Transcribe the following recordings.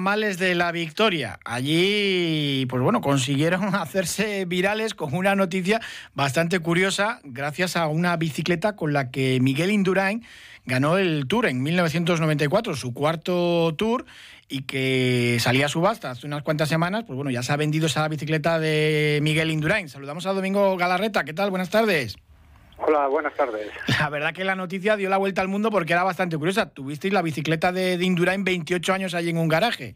Males de la Victoria. Allí, pues bueno, consiguieron hacerse virales con una noticia bastante curiosa gracias a una bicicleta con la que Miguel Indurain ganó el Tour en 1994, su cuarto Tour, y que salía a subasta hace unas cuantas semanas. Pues bueno, ya se ha vendido esa bicicleta de Miguel Indurain. Saludamos a Domingo Galarreta. ¿Qué tal? Buenas tardes. Hola, buenas tardes. La verdad que la noticia dio la vuelta al mundo porque era bastante curiosa. Tuvisteis la bicicleta de, de Indurain 28 años allí en un garaje.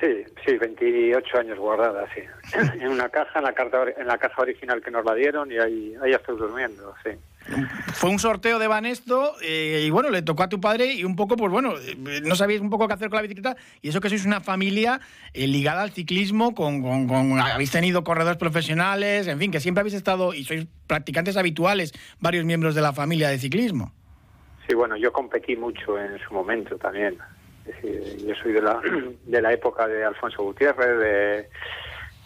Sí, sí, 28 años guardada, sí. en una caja, en la, carta, en la caja original que nos la dieron y ahí, ahí estoy durmiendo, sí. Fue un sorteo de Banesto eh, y bueno, le tocó a tu padre y un poco, pues bueno, eh, no sabíais un poco qué hacer con la bicicleta y eso que sois una familia eh, ligada al ciclismo, con, con, habéis tenido corredores profesionales, en fin, que siempre habéis estado y sois practicantes habituales, varios miembros de la familia de ciclismo. Sí, bueno, yo competí mucho en su momento también. Yo soy de la, de la época de Alfonso Gutiérrez, de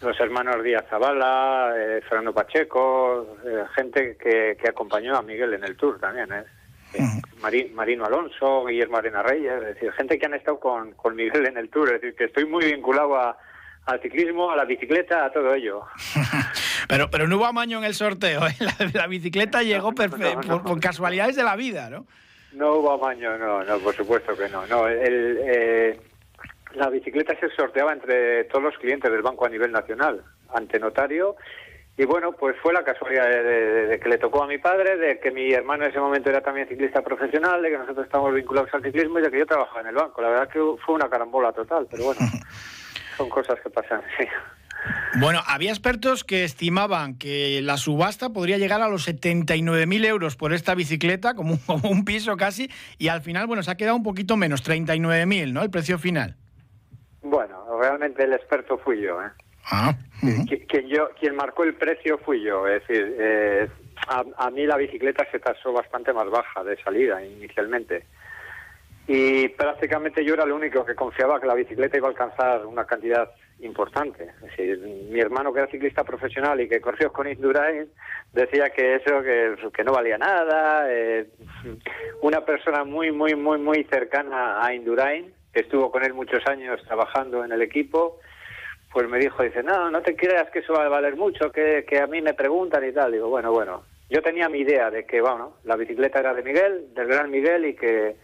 los hermanos Díaz Zavala, eh, Fernando Pacheco, eh, gente que, que, acompañó a Miguel en el Tour también, ¿eh? Marín, Marino Alonso, Guillermo Arena Reyes, es decir, gente que han estado con, con Miguel en el Tour, es decir, que estoy muy vinculado a, al ciclismo, a la bicicleta, a todo ello. pero pero no hubo amaño en el sorteo, ¿eh? la, la, bicicleta llegó perfecto, no, no, por, por, casualidades de la vida, ¿no? No hubo amaño, no, no, por supuesto que no. no el, eh, la bicicleta se sorteaba entre todos los clientes del banco a nivel nacional, ante notario, y bueno, pues fue la casualidad de, de, de, que le tocó a mi padre, de que mi hermano en ese momento era también ciclista profesional, de que nosotros estamos vinculados al ciclismo y de que yo trabajaba en el banco. La verdad que fue una carambola total, pero bueno, son cosas que pasan, sí. Bueno, había expertos que estimaban que la subasta podría llegar a los 79.000 euros por esta bicicleta, como un, como un, piso casi, y al final, bueno, se ha quedado un poquito menos, 39.000, ¿no? El precio final. Realmente el experto fui yo, ¿eh? Ah, uh -huh. quien, quien, yo, quien marcó el precio fui yo, es decir, eh, a, a, mí la bicicleta se tasó bastante más baja de salida inicialmente. Y prácticamente yo era el único que confiaba que la bicicleta iba a alcanzar una cantidad importante. Es decir, mi hermano que era ciclista profesional y que corrió con Indurain decía que eso que, que no valía nada. Eh, una persona muy, muy, muy, muy cercana a Indurain, que estuvo con él muchos años trabajando en el equipo, pues me dijo, dice, no, no te creas que eso va a valer mucho, que, que a mí me preguntan y tal. Digo, bueno, bueno, yo tenía mi idea de que, bueno, la bicicleta era de Miguel, del gran Miguel y que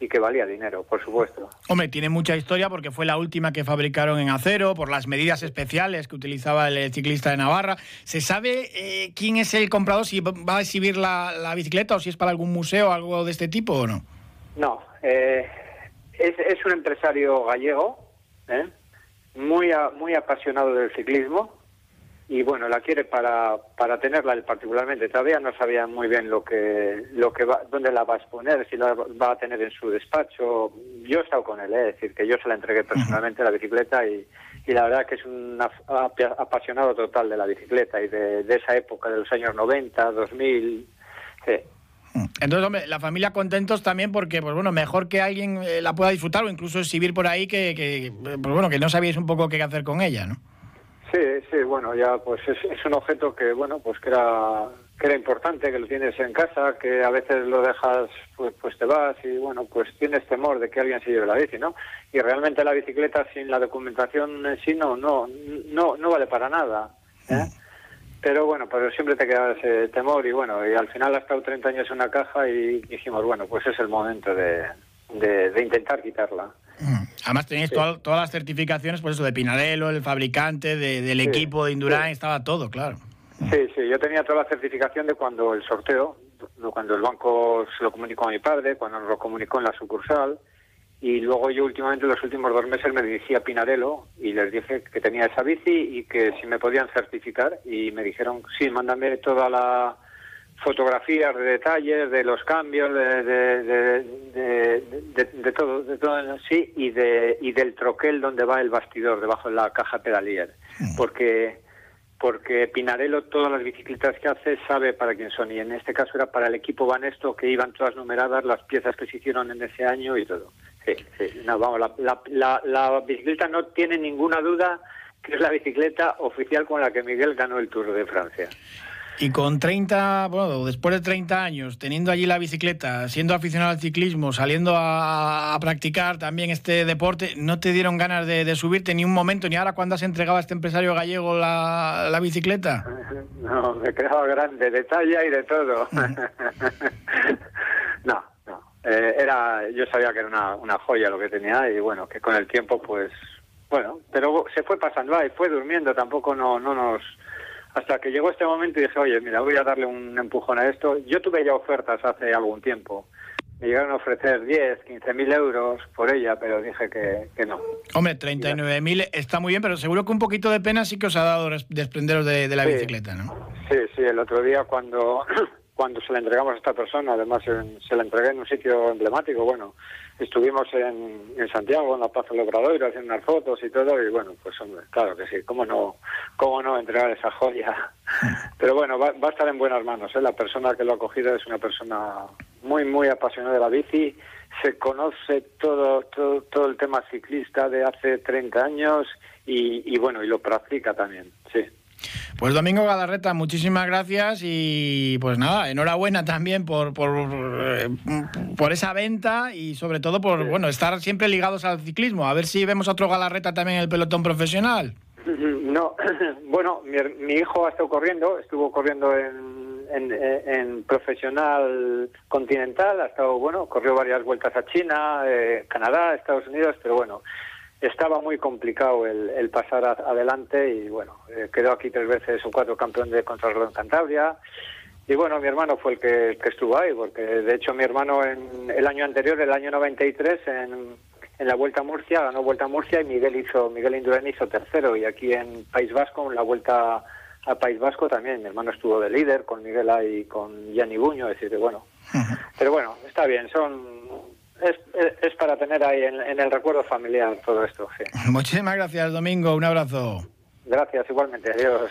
y que valía dinero, por supuesto. Hombre, tiene mucha historia porque fue la última que fabricaron en acero, por las medidas especiales que utilizaba el ciclista de Navarra. ¿Se sabe eh, quién es el comprador, si va a exhibir la, la, bicicleta o si es para algún museo o algo de este tipo o no? No, eh, es, un empresario gallego, ¿eh? muy, a, muy apasionado del ciclismo, y bueno la quiere para para tenerla particularmente todavía no sabía muy bien lo que lo que va dónde la va a exponer si la va a tener en su despacho yo he estado con él ¿eh? es decir que yo se la entregué personalmente la bicicleta y, y la verdad que es un apasionado total de la bicicleta y de, de esa época de los años 90 2000 sí. Entonces, hombre, la familia contentos también porque, pues bueno, mejor que alguien eh, la pueda disfrutar o incluso exhibir por ahí que, que, pues bueno, que no sabíais un poco qué hacer con ella, ¿no? Sí, sí, bueno, ya pues es, es, un objeto que, bueno, pues que era, que era importante, que lo tienes en casa, que a veces lo dejas, pues, pues te vas y, bueno, pues tienes temor de que alguien se lleve la bici, ¿no? Y realmente la bicicleta sin la documentación en sí no, no, no, no vale para nada, ¿eh? Pero bueno, pero siempre te queda ese temor y bueno, y al final ha estado 30 años en una caja y dijimos, bueno, pues es el momento de, de, de intentar quitarla. Además tenéis sí. todas, todas las certificaciones, por eso, de Pinarello, el fabricante, de, del sí, equipo de Indurain, sí. estaba todo, claro. Sí, sí, yo tenía toda la certificación de cuando el sorteo, cuando el banco se lo comunicó a mi padre, cuando nos lo comunicó en la sucursal, y luego yo últimamente, los últimos dos meses, me dirigí a Pinarello y les dije que tenía esa bici y que si me podían certificar, y me dijeron, sí, mándame toda la fotografías de detalles, de los cambios, de, de, de, de, todo, de todo sí, y de y del troquel donde va el bastidor, debajo de la caja pedalier, mm. porque porque Pinarello todas las bicicletas que hace sabe para quién son y en este caso era para el equipo Banesto que iban todas numeradas las piezas que se hicieron en ese año y todo. Sí, sí, no, vamos, la, la, la, la bicicleta no tiene ninguna duda que es la bicicleta oficial con la que Miguel ganó el Tour de Francia. Y con 30, bueno, después de 30 años, teniendo allí la bicicleta, siendo aficionado al ciclismo, saliendo a, practicar también este deporte, ¿no te dieron ganas de, subirte ni un momento, ni ahora cuando has entregado a este empresario gallego la, bicicleta? No, me quedaba grande, de talla y de todo. Eh, era, yo sabía que era una, una joya lo que tenía y bueno, que con el tiempo pues, bueno, pero se fue pasando ahí, fue durmiendo, tampoco no, no nos hasta que llegó este momento y dije, oye, mira, voy a darle un empujón a esto. Yo tuve ya ofertas hace algún tiempo. Me llegaron a ofrecer 10, 15 mil euros por ella, pero dije que, que no. Hombre, 39 mil está muy bien, pero seguro que un poquito de pena sí que os ha dado desprenderos de, de la bicicleta, ¿no? Sí, sí, el otro día cuando cuando se la entregamos a esta persona, además se la entregué en un sitio emblemático, bueno, estuvimos en, en Santiago, en la Plaza del Obrador, haciendo unas fotos y todo, y bueno, pues hombre, claro que sí, cómo no, cómo no entregar esa joya. Pero bueno, va, a estar en buenas manos, ¿eh? la persona que lo ha cogido es una persona muy, muy apasionada de la bici, se conoce todo, todo, todo el tema ciclista de hace 30 años y, y bueno, y lo practica también, sí. Pues Domingo Galarreta, muchísimas gracias y pues nada, enhorabuena también por, por, eh, por esa venta y sobre todo por bueno estar siempre ligados al ciclismo. A ver si vemos otro Galarreta también en el pelotón profesional. No, bueno, mi, hijo ha estado corriendo, estuvo corriendo en, en, en, profesional continental, ha estado, bueno, corrió varias vueltas a China, eh, Canadá, Estados Unidos, pero bueno, estaba muy complicado el, pasar adelante y bueno, eh, quedó aquí tres veces o cuatro campeón de contrarreloj en Cantabria. Y bueno, mi hermano fue el que, estuvo ahí, porque de hecho mi hermano en el año anterior, el año 93, en, en la Vuelta a Murcia, ganó Vuelta a Murcia y Miguel hizo Miguel Indurain hizo tercero. Y aquí en País Vasco, en la Vuelta a País Vasco también, mi hermano estuvo de líder con Miguel ahí y con Gianni Buño, es decir, bueno. Pero bueno, está bien, son es, es, para tener ahí en, en, el recuerdo familiar todo esto. Sí. Muchísimas gracias, Domingo. Un abrazo. Gracias, igualmente. Adiós.